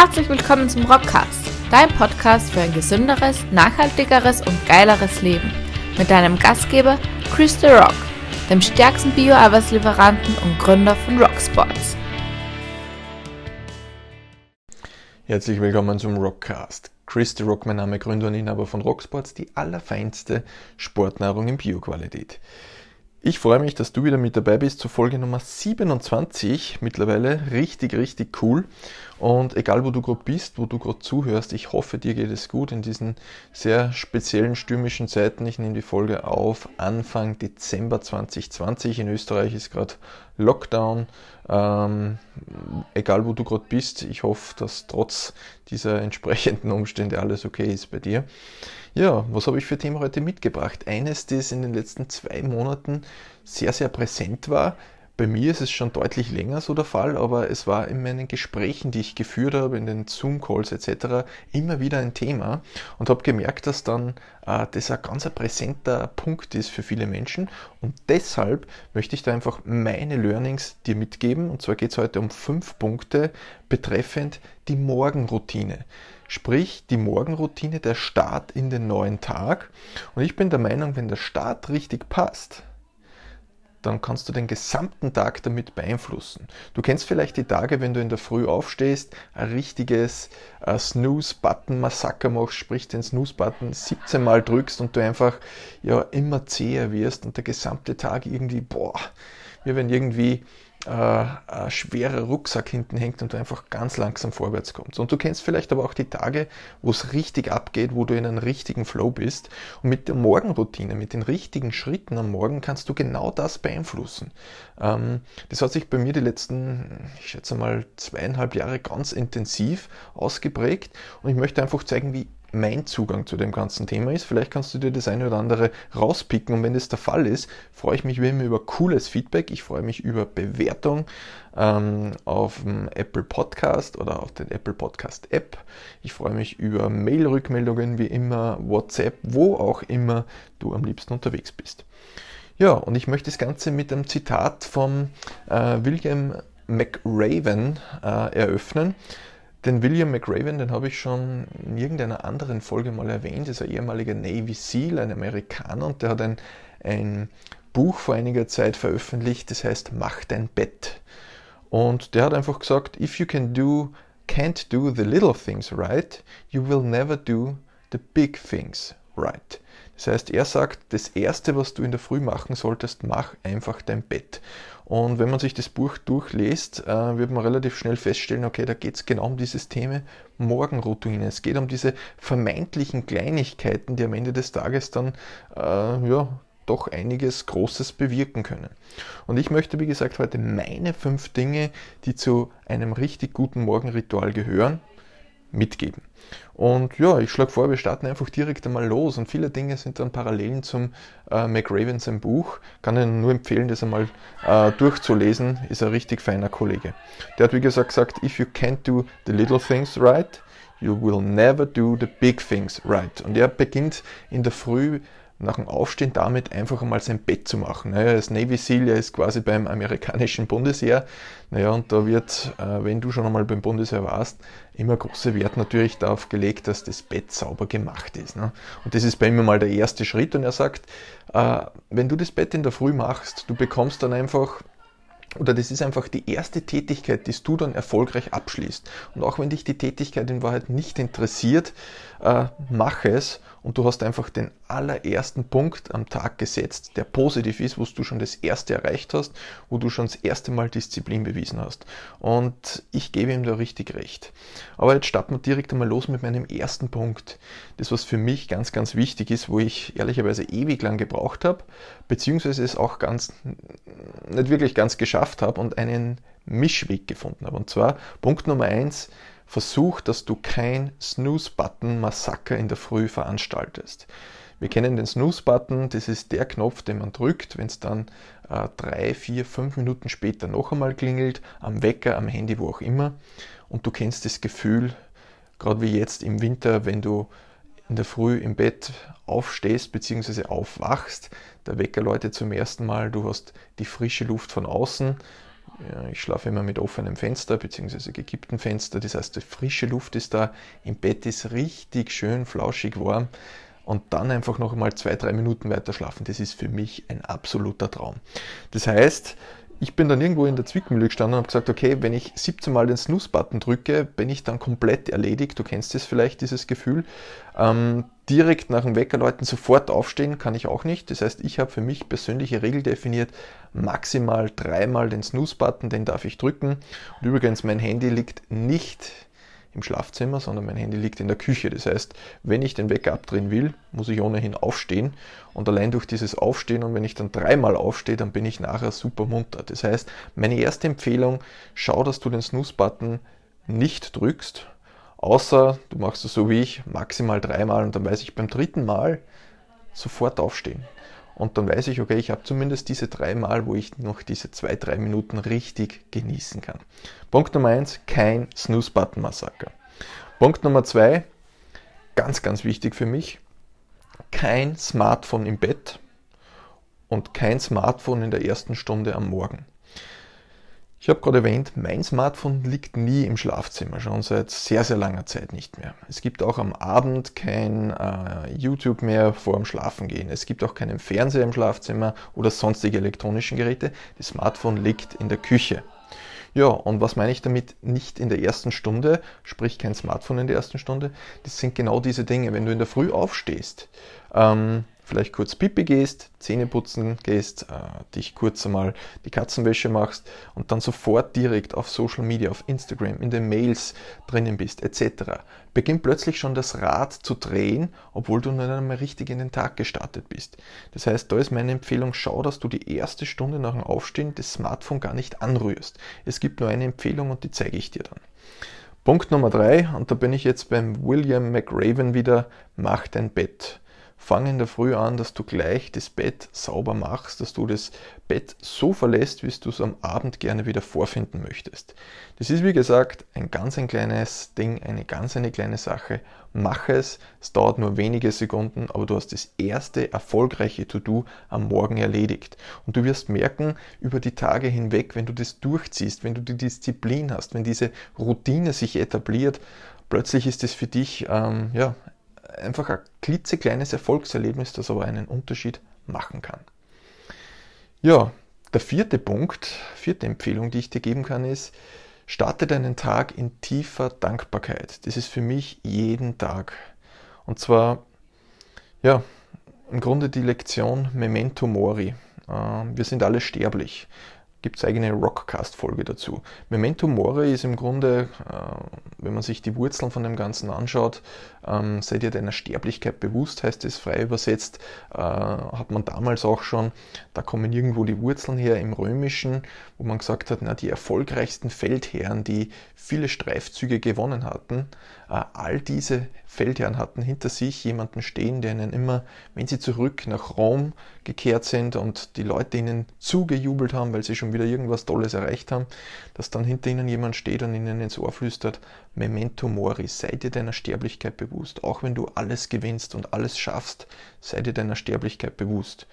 Herzlich willkommen zum Rockcast, dein Podcast für ein gesünderes, nachhaltigeres und geileres Leben. Mit deinem Gastgeber Chris The Rock, dem stärksten Bio-Arbeitslieferanten und Gründer von Rocksports. Herzlich willkommen zum Rockcast. Chris The Rock, mein Name, Gründer und Inhaber von Rocksports, die allerfeinste Sportnahrung in Bioqualität. Ich freue mich, dass du wieder mit dabei bist zur Folge Nummer 27 mittlerweile. Richtig, richtig cool. Und egal wo du gerade bist, wo du gerade zuhörst, ich hoffe, dir geht es gut in diesen sehr speziellen stürmischen Zeiten. Ich nehme die Folge auf Anfang Dezember 2020. In Österreich ist gerade Lockdown. Ähm, egal wo du gerade bist, ich hoffe, dass trotz dieser entsprechenden Umstände alles okay ist bei dir. Ja, was habe ich für Themen heute mitgebracht? Eines, das in den letzten zwei Monaten sehr, sehr präsent war. Bei mir ist es schon deutlich länger so der Fall, aber es war in meinen Gesprächen, die ich geführt habe, in den Zoom-Calls etc., immer wieder ein Thema und habe gemerkt, dass dann äh, das ein ganz präsenter Punkt ist für viele Menschen und deshalb möchte ich da einfach meine Learnings dir mitgeben und zwar geht es heute um fünf Punkte betreffend die Morgenroutine sprich die Morgenroutine, der Start in den neuen Tag. Und ich bin der Meinung, wenn der Start richtig passt, dann kannst du den gesamten Tag damit beeinflussen. Du kennst vielleicht die Tage, wenn du in der Früh aufstehst, ein richtiges äh, Snooze-Button-Massaker machst, sprich den Snooze-Button 17 Mal drückst und du einfach ja immer zäher wirst und der gesamte Tag irgendwie, boah, wie wenn irgendwie äh, schwerer Rucksack hinten hängt und du einfach ganz langsam vorwärts kommst. Und du kennst vielleicht aber auch die Tage, wo es richtig abgeht, wo du in einem richtigen Flow bist. Und mit der Morgenroutine, mit den richtigen Schritten am Morgen kannst du genau das beeinflussen. Ähm, das hat sich bei mir die letzten, ich schätze mal, zweieinhalb Jahre ganz intensiv ausgeprägt. Und ich möchte einfach zeigen, wie mein Zugang zu dem ganzen Thema ist. Vielleicht kannst du dir das eine oder andere rauspicken und wenn das der Fall ist, freue ich mich wie immer über cooles Feedback. Ich freue mich über Bewertung ähm, auf dem Apple Podcast oder auf den Apple Podcast App. Ich freue mich über Mail-Rückmeldungen wie immer, WhatsApp, wo auch immer du am liebsten unterwegs bist. Ja, und ich möchte das Ganze mit einem Zitat vom äh, William McRaven äh, eröffnen. Den William McRaven, den habe ich schon in irgendeiner anderen Folge mal erwähnt, ist ein ehemaliger Navy SEAL, ein Amerikaner, und der hat ein, ein Buch vor einiger Zeit veröffentlicht, das heißt Mach dein Bett. Und der hat einfach gesagt, if you can do, can't do the little things right, you will never do the big things right. Das heißt, er sagt, das Erste, was du in der Früh machen solltest, mach einfach dein Bett. Und wenn man sich das Buch durchliest, äh, wird man relativ schnell feststellen, okay, da geht es genau um dieses Thema Morgenroutine. Es geht um diese vermeintlichen Kleinigkeiten, die am Ende des Tages dann äh, ja, doch einiges Großes bewirken können. Und ich möchte, wie gesagt, heute meine fünf Dinge, die zu einem richtig guten Morgenritual gehören, mitgeben. Und ja, ich schlage vor, wir starten einfach direkt einmal los. Und viele Dinge sind dann Parallelen zum äh, McRaven Buch. Kann Ihnen nur empfehlen, das einmal äh, durchzulesen. Ist ein richtig feiner Kollege. Der hat wie gesagt gesagt, if you can't do the little things right, you will never do the big things right. Und er beginnt in der Früh nach dem Aufstehen damit einfach einmal sein Bett zu machen. Naja, das Navy SEAL, ist quasi beim amerikanischen Bundesheer. Naja, und da wird, äh, wenn du schon einmal beim Bundesheer warst, immer großer Wert natürlich darauf gelegt, dass das Bett sauber gemacht ist. Ne? Und das ist bei ihm mal der erste Schritt. Und er sagt, äh, wenn du das Bett in der Früh machst, du bekommst dann einfach oder das ist einfach die erste Tätigkeit, die du dann erfolgreich abschließt. Und auch wenn dich die Tätigkeit in Wahrheit nicht interessiert, äh, mach es und du hast einfach den allerersten Punkt am Tag gesetzt, der positiv ist, wo du schon das erste erreicht hast, wo du schon das erste Mal Disziplin bewiesen hast. Und ich gebe ihm da richtig recht. Aber jetzt starten wir direkt einmal los mit meinem ersten Punkt. Das, was für mich ganz, ganz wichtig ist, wo ich ehrlicherweise ewig lang gebraucht habe, beziehungsweise es auch ganz, nicht wirklich ganz geschafft habe und einen Mischweg gefunden habe. Und zwar Punkt Nummer eins, versuch, dass du kein Snooze-Button-Massaker in der Früh veranstaltest. Wir kennen den Snooze-Button, das ist der Knopf, den man drückt, wenn es dann äh, drei, vier, fünf Minuten später noch einmal klingelt, am Wecker, am Handy, wo auch immer. Und du kennst das Gefühl, gerade wie jetzt im Winter, wenn du in der Früh im Bett aufstehst bzw. aufwachst, der Wecker läutet zum ersten Mal, du hast die frische Luft von außen, ich schlafe immer mit offenem Fenster bzw. gekipptem Fenster. Das heißt, die frische Luft ist da. Im Bett ist richtig schön flauschig warm. Und dann einfach noch mal zwei, drei Minuten weiter schlafen. Das ist für mich ein absoluter Traum. Das heißt, ich bin dann irgendwo in der Zwickmühle gestanden und habe gesagt, okay, wenn ich 17 Mal den Snooze-Button drücke, bin ich dann komplett erledigt. Du kennst es vielleicht, dieses Gefühl. Ähm, direkt nach dem Weckerläuten sofort aufstehen kann ich auch nicht. Das heißt, ich habe für mich persönliche Regel definiert, maximal dreimal den Snooze-Button, den darf ich drücken. Und übrigens, mein Handy liegt nicht im Schlafzimmer, sondern mein Handy liegt in der Küche. Das heißt, wenn ich den Wecker abdrehen will, muss ich ohnehin aufstehen. Und allein durch dieses Aufstehen und wenn ich dann dreimal aufstehe, dann bin ich nachher super munter. Das heißt, meine erste Empfehlung, schau, dass du den Snooze-Button nicht drückst, außer du machst es so wie ich, maximal dreimal und dann weiß ich beim dritten Mal sofort aufstehen. Und dann weiß ich, okay, ich habe zumindest diese drei Mal, wo ich noch diese zwei, drei Minuten richtig genießen kann. Punkt Nummer eins, kein Snooze-Button-Massaker. Punkt Nummer zwei, ganz, ganz wichtig für mich, kein Smartphone im Bett und kein Smartphone in der ersten Stunde am Morgen. Ich habe gerade erwähnt, mein Smartphone liegt nie im Schlafzimmer, schon seit sehr, sehr langer Zeit nicht mehr. Es gibt auch am Abend kein äh, YouTube mehr vor dem Schlafengehen. Es gibt auch keinen Fernseher im Schlafzimmer oder sonstige elektronischen Geräte. Das Smartphone liegt in der Küche. Ja, und was meine ich damit nicht in der ersten Stunde, sprich kein Smartphone in der ersten Stunde? Das sind genau diese Dinge. Wenn du in der Früh aufstehst, ähm, vielleicht kurz Pipi gehst, Zähne putzen gehst, äh, dich kurz einmal die Katzenwäsche machst und dann sofort direkt auf Social Media, auf Instagram, in den Mails drinnen bist, etc. Beginnt plötzlich schon das Rad zu drehen, obwohl du noch einmal richtig in den Tag gestartet bist. Das heißt, da ist meine Empfehlung, schau, dass du die erste Stunde nach dem Aufstehen das Smartphone gar nicht anrührst. Es gibt nur eine Empfehlung und die zeige ich dir dann. Punkt Nummer drei, und da bin ich jetzt beim William McRaven wieder, mach dein Bett fang in der Früh an, dass du gleich das Bett sauber machst, dass du das Bett so verlässt, wie du es am Abend gerne wieder vorfinden möchtest. Das ist wie gesagt ein ganz ein kleines Ding, eine ganz eine kleine Sache. Mach es, es dauert nur wenige Sekunden, aber du hast das erste erfolgreiche To-Do am Morgen erledigt. Und du wirst merken, über die Tage hinweg, wenn du das durchziehst, wenn du die Disziplin hast, wenn diese Routine sich etabliert, plötzlich ist es für dich ähm, ja, einfach ein klitzekleines Erfolgserlebnis, das aber einen Unterschied machen kann. Ja, der vierte Punkt, vierte Empfehlung, die ich dir geben kann, ist, starte deinen Tag in tiefer Dankbarkeit. Das ist für mich jeden Tag. Und zwar, ja, im Grunde die Lektion Memento Mori. Äh, wir sind alle sterblich gibt es eigene Rockcast-Folge dazu. Memento Mori ist im Grunde, äh, wenn man sich die Wurzeln von dem Ganzen anschaut, ähm, seid ihr deiner Sterblichkeit bewusst, heißt es frei übersetzt, äh, hat man damals auch schon, da kommen irgendwo die Wurzeln her im Römischen, wo man gesagt hat, na, die erfolgreichsten Feldherren, die viele Streifzüge gewonnen hatten, all diese Feldherren hatten hinter sich jemanden stehen, der ihnen immer, wenn sie zurück nach Rom gekehrt sind und die Leute ihnen zugejubelt haben, weil sie schon wieder irgendwas Tolles erreicht haben, dass dann hinter ihnen jemand steht und ihnen ins Ohr flüstert, Memento Mori, sei dir deiner Sterblichkeit bewusst. Auch wenn du alles gewinnst und alles schaffst, sei dir deiner Sterblichkeit bewusst.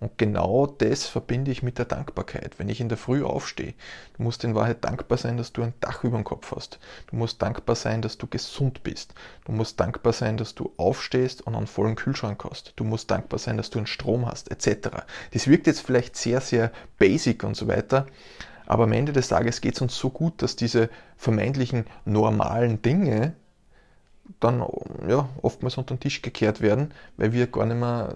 Und genau das verbinde ich mit der Dankbarkeit. Wenn ich in der Früh aufstehe, du musst in Wahrheit dankbar sein, dass du ein Dach über dem Kopf hast. Du musst dankbar sein, dass du gesund bist. Du musst dankbar sein, dass du aufstehst und einen vollen Kühlschrank hast. Du musst dankbar sein, dass du einen Strom hast, etc. Das wirkt jetzt vielleicht sehr, sehr basic und so weiter. Aber am Ende des Tages geht es uns so gut, dass diese vermeintlichen normalen Dinge dann ja, oftmals unter den Tisch gekehrt werden, weil wir gar nicht mehr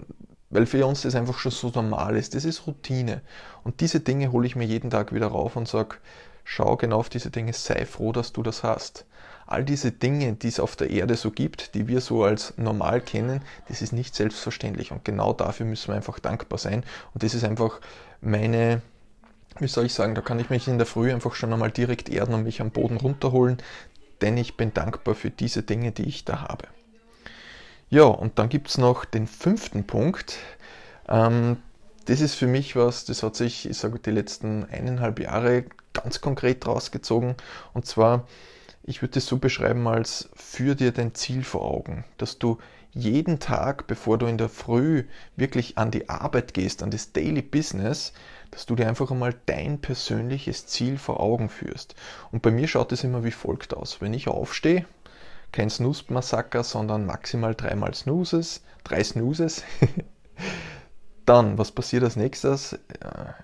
weil für uns das einfach schon so normal ist. Das ist Routine. Und diese Dinge hole ich mir jeden Tag wieder rauf und sage, schau genau auf diese Dinge, sei froh, dass du das hast. All diese Dinge, die es auf der Erde so gibt, die wir so als normal kennen, das ist nicht selbstverständlich. Und genau dafür müssen wir einfach dankbar sein. Und das ist einfach meine, wie soll ich sagen, da kann ich mich in der Früh einfach schon einmal direkt erden und mich am Boden runterholen, denn ich bin dankbar für diese Dinge, die ich da habe. Ja, und dann gibt es noch den fünften Punkt. Ähm, das ist für mich was, das hat sich, ich sage, die letzten eineinhalb Jahre ganz konkret rausgezogen. Und zwar, ich würde es so beschreiben als führ dir dein Ziel vor Augen, dass du jeden Tag, bevor du in der Früh wirklich an die Arbeit gehst, an das Daily Business, dass du dir einfach einmal dein persönliches Ziel vor Augen führst. Und bei mir schaut es immer wie folgt aus. Wenn ich aufstehe, kein Snooze-Massaker, sondern maximal dreimal Snoozes, drei Snoozes, Dann, was passiert als nächstes?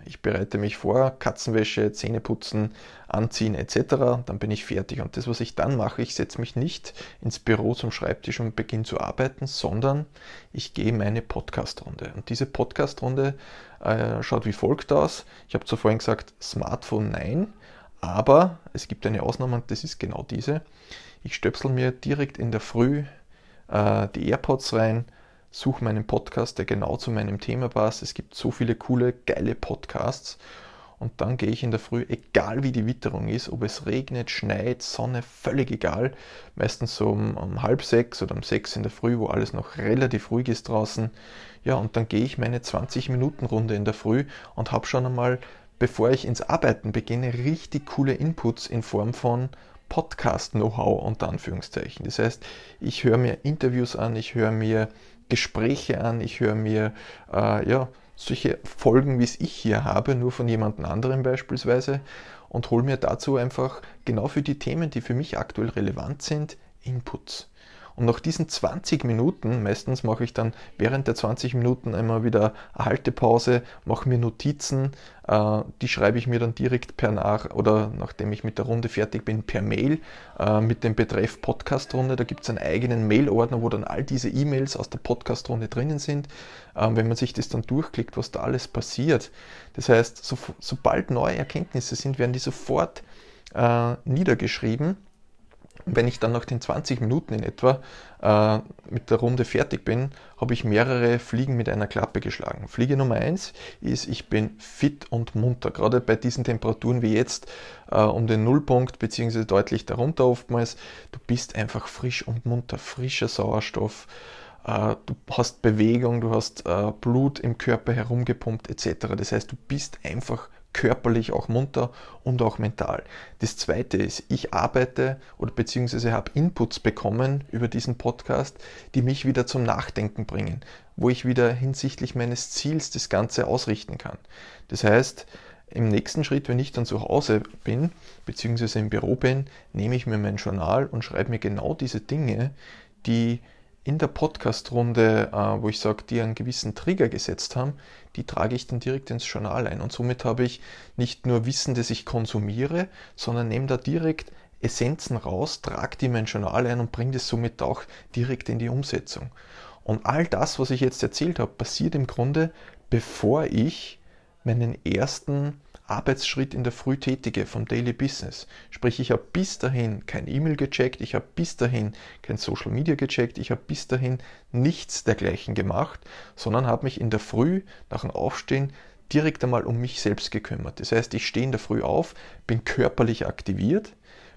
Ich bereite mich vor, Katzenwäsche, Zähne putzen, anziehen etc. Dann bin ich fertig. Und das, was ich dann mache, ich setze mich nicht ins Büro zum Schreibtisch und beginne zu arbeiten, sondern ich gehe meine Podcast-Runde. Und diese Podcast-Runde äh, schaut wie folgt aus. Ich habe zuvor gesagt, Smartphone nein, aber es gibt eine Ausnahme und das ist genau diese. Ich stöpsel mir direkt in der Früh äh, die AirPods rein suche meinen Podcast, der genau zu meinem Thema passt. Es gibt so viele coole, geile Podcasts. Und dann gehe ich in der Früh, egal wie die Witterung ist, ob es regnet, schneit, Sonne, völlig egal. Meistens so um, um, halb sechs oder um sechs in der Früh, wo alles noch relativ ruhig ist draußen. Ja, und dann gehe ich meine 20 Minuten Runde in der Früh und habe schon einmal, bevor ich ins Arbeiten beginne, richtig coole Inputs in Form von Podcast-Know-how unter Anführungszeichen. Das heißt, ich höre mir Interviews an, ich höre mir Gespräche an, ich höre mir äh, ja, solche Folgen, wie es ich hier habe, nur von jemand anderem beispielsweise und hole mir dazu einfach genau für die Themen, die für mich aktuell relevant sind, Inputs. Und nach diesen 20 Minuten, meistens mache ich dann während der 20 Minuten einmal wieder eine Haltepause, mache mir Notizen, äh, die schreibe ich mir dann direkt per nach oder nachdem ich mit der Runde fertig bin, per Mail äh, mit dem Betreff Podcast-Runde. Da gibt es einen eigenen Mail-Ordner, wo dann all diese E-Mails aus der Podcast-Runde drinnen sind. Äh, wenn man sich das dann durchklickt, was da alles passiert. Das heißt, so, sobald neue Erkenntnisse sind, werden die sofort äh, niedergeschrieben wenn ich dann nach den 20 Minuten in etwa äh, mit der Runde fertig bin, habe ich mehrere Fliegen mit einer Klappe geschlagen. Fliege Nummer 1 ist, ich bin fit und munter. Gerade bei diesen Temperaturen wie jetzt äh, um den Nullpunkt, beziehungsweise deutlich darunter oftmals. Du bist einfach frisch und munter, frischer Sauerstoff. Äh, du hast Bewegung, du hast äh, Blut im Körper herumgepumpt etc. Das heißt, du bist einfach körperlich auch munter und auch mental. Das zweite ist, ich arbeite oder beziehungsweise habe Inputs bekommen über diesen Podcast, die mich wieder zum Nachdenken bringen, wo ich wieder hinsichtlich meines Ziels das Ganze ausrichten kann. Das heißt, im nächsten Schritt, wenn ich dann zu Hause bin, beziehungsweise im Büro bin, nehme ich mir mein Journal und schreibe mir genau diese Dinge, die in der Podcast-Runde, äh, wo ich sage, die einen gewissen Trigger gesetzt haben, die trage ich dann direkt ins Journal ein. Und somit habe ich nicht nur Wissen, das ich konsumiere, sondern nehme da direkt Essenzen raus, trage die in mein Journal ein und bringe das somit auch direkt in die Umsetzung. Und all das, was ich jetzt erzählt habe, passiert im Grunde, bevor ich meinen ersten Arbeitsschritt in der Früh tätige vom Daily Business. Sprich, ich habe bis dahin kein E-Mail gecheckt, ich habe bis dahin kein Social Media gecheckt, ich habe bis dahin nichts dergleichen gemacht, sondern habe mich in der Früh nach dem Aufstehen direkt einmal um mich selbst gekümmert. Das heißt, ich stehe in der Früh auf, bin körperlich aktiviert,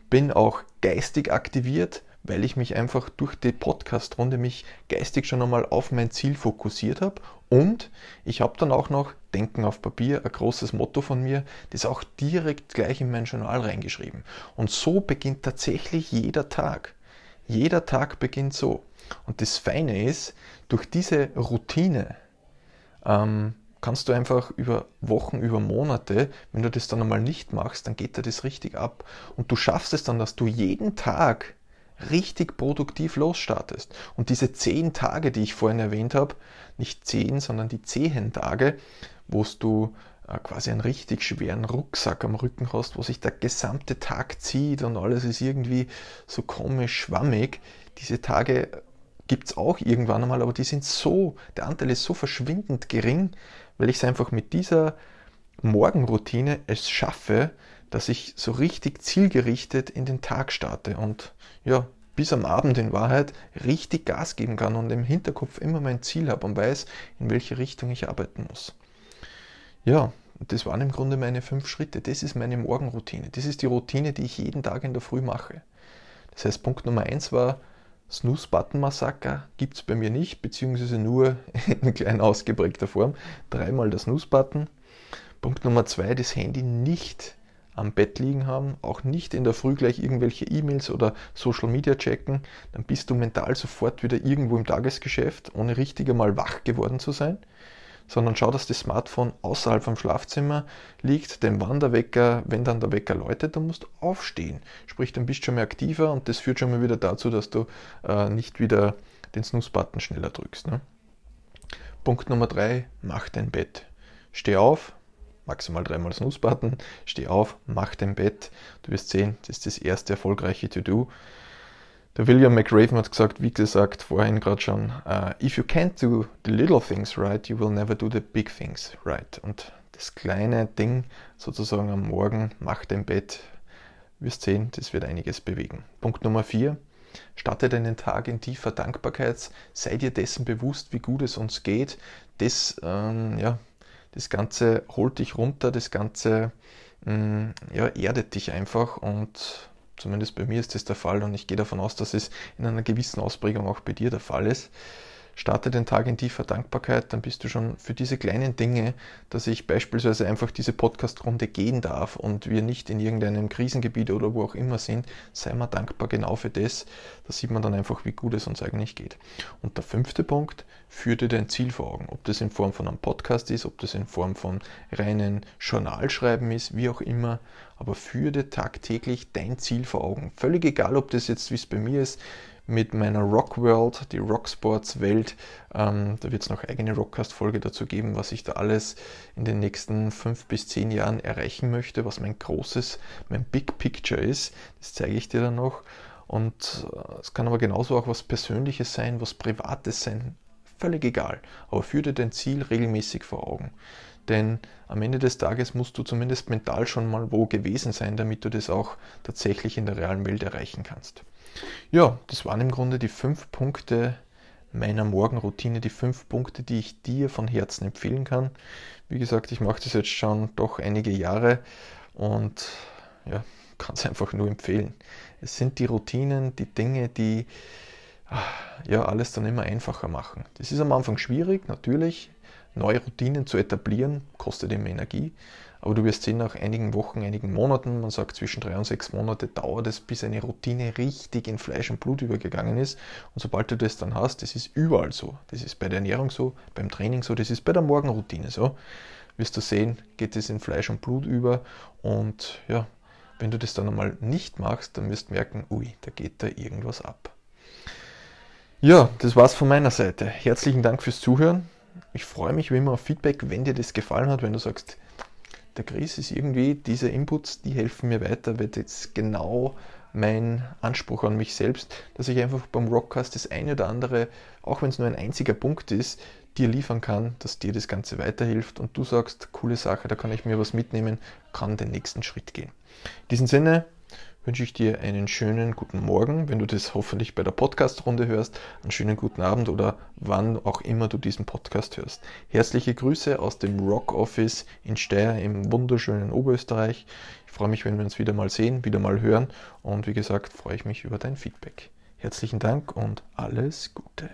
bin auch geistig aktiviert, weil ich mich einfach durch die Podcast-Runde mich geistig schon einmal auf mein Ziel fokussiert habe und ich habe dann auch noch Denken auf Papier, ein großes Motto von mir, das auch direkt gleich in mein Journal reingeschrieben. Und so beginnt tatsächlich jeder Tag. Jeder Tag beginnt so. Und das Feine ist, durch diese Routine ähm, kannst du einfach über Wochen, über Monate, wenn du das dann einmal nicht machst, dann geht dir das richtig ab. Und du schaffst es dann, dass du jeden Tag richtig produktiv losstartest. Und diese zehn Tage, die ich vorhin erwähnt habe, nicht zehn, sondern die zehn Tage, wo du äh, quasi einen richtig schweren Rucksack am Rücken hast, wo sich der gesamte Tag zieht und alles ist irgendwie so komisch schwammig. Diese Tage gibt es auch irgendwann einmal, aber die sind so, der Anteil ist so verschwindend gering, weil ich es einfach mit dieser Morgenroutine es schaffe, dass ich so richtig zielgerichtet in den Tag starte und ja, bis am Abend in Wahrheit richtig Gas geben kann und im Hinterkopf immer mein Ziel habe und weiß, in welche Richtung ich arbeiten muss. Ja, das waren im Grunde meine fünf Schritte. Das ist meine Morgenroutine. Das ist die Routine, die ich jeden Tag in der Früh mache. Das heißt, Punkt Nummer eins war, Snooze-Button-Massaker gibt es bei mir nicht, beziehungsweise nur in klein ausgeprägter Form. Dreimal der Snooze-Button. Punkt Nummer zwei, das Handy nicht am Bett liegen haben, auch nicht in der Früh gleich irgendwelche E-Mails oder Social Media checken, dann bist du mental sofort wieder irgendwo im Tagesgeschäft, ohne richtig einmal wach geworden zu sein. sondern schau, dass das Smartphone außerhalb vom Schlafzimmer liegt, denn wann der Wecker, wenn dann der Wecker läutet, dann musst du aufstehen. Sprich, dann bist du schon mehr aktiver und das führt schon mal wieder dazu, dass du äh, nicht wieder den Snooze-Button schneller drückst. Ne? Punkt Nummer drei, mach dein Bett. Steh auf, maximal dreimal Snooze-Button, steh auf, mach dein Bett. Du wirst sehen, das ist das erste erfolgreiche To-Do. Der William McRaven hat gesagt, wie gesagt vorhin gerade schon, uh, if you can't do the little things right, you will never do the big things right. Und das kleine Ding sozusagen am Morgen, mach dein Bett, wirst sehen, das wird einiges bewegen. Punkt Nummer vier, starte deinen Tag in tiefer Dankbarkeit, sei dir dessen bewusst, wie gut es uns geht. Das, ähm, ja, das Ganze holt dich runter, das Ganze ähm, ja, erdet dich einfach und Zumindest bei mir ist das der Fall und ich gehe davon aus, dass es in einer gewissen Ausprägung auch bei dir der Fall ist. Starte den Tag in tiefer Dankbarkeit, dann bist du schon für diese kleinen Dinge, dass ich beispielsweise einfach diese Podcast-Runde gehen darf und wir nicht in irgendeinem Krisengebiet oder wo auch immer sind, sei mal dankbar genau für das. Da sieht man dann einfach, wie gut es uns eigentlich geht. Und der fünfte Punkt, führe dir dein Ziel vor Augen. Ob das in Form von einem Podcast ist, ob das in Form von reinen Journalschreiben ist, wie auch immer. Aber führe dir tagtäglich dein Ziel vor Augen. Völlig egal, ob das jetzt, wie es bei mir ist, mit meiner Rock World, die Rocksports Welt. Ähm, da wird es noch eigene Rockcast-Folge dazu geben, was ich da alles in den nächsten fünf bis zehn Jahren erreichen möchte, was mein großes, mein Big Picture ist. Das zeige ich dir dann noch. Und äh, es kann aber genauso auch was Persönliches sein, was Privates sein, völlig egal. Aber führe dir dein Ziel regelmäßig vor Augen. Denn am Ende des Tages musst du zumindest mental schon mal wo gewesen sein, damit du das auch tatsächlich in der realen Welt erreichen kannst. Ja, das waren im Grunde die fünf Punkte meiner Morgenroutine, die fünf Punkte, die ich dir von Herzen empfehlen kann. Wie gesagt, ich mache das jetzt schon doch einige Jahre und ja, kann es einfach nur empfehlen. Es sind die Routinen, die Dinge, die ah, ja alles dann immer einfacher machen. Das ist am Anfang schwierig, natürlich. Neue Routinen zu etablieren, kostet immer Energie. Aber du wirst sehen, nach einigen Wochen, einigen Monaten, man sagt zwischen drei und sechs Monate, dauert es, bis eine Routine richtig in Fleisch und Blut übergegangen ist. Und sobald du das dann hast, das ist überall so. Das ist bei der Ernährung so, beim Training so, das ist bei der Morgenroutine so. Wirst du sehen, geht es in Fleisch und Blut über. Und ja, wenn du das dann einmal nicht machst, dann wirst du merken, ui, da geht da irgendwas ab. Ja, das war's von meiner Seite. Herzlichen Dank fürs Zuhören. Ich freue mich wie immer auf Feedback, wenn dir das gefallen hat, wenn du sagst, der Chris ist irgendwie, diese Inputs, die helfen mir weiter, wird jetzt genau mein Anspruch an mich selbst, dass ich einfach beim Rockcast das eine oder andere, auch wenn es nur ein einziger Punkt ist, dir liefern kann, dass dir das Ganze weiterhilft und du sagst, coole Sache, da kann ich mir was mitnehmen, kann den nächsten Schritt gehen. In diesem Sinne, wünsche ich dir einen schönen guten Morgen, wenn du das hoffentlich bei der Podcast-Runde hörst, einen schönen guten Abend oder wann auch immer du diesen Podcast hörst. Herzliche Grüße aus dem Rock Office in Steyr im wunderschönen Oberösterreich. Ich freue mich, wenn wir uns wieder mal sehen, wieder mal hören und wie gesagt, freue ich mich über dein Feedback. Herzlichen Dank und alles Gute.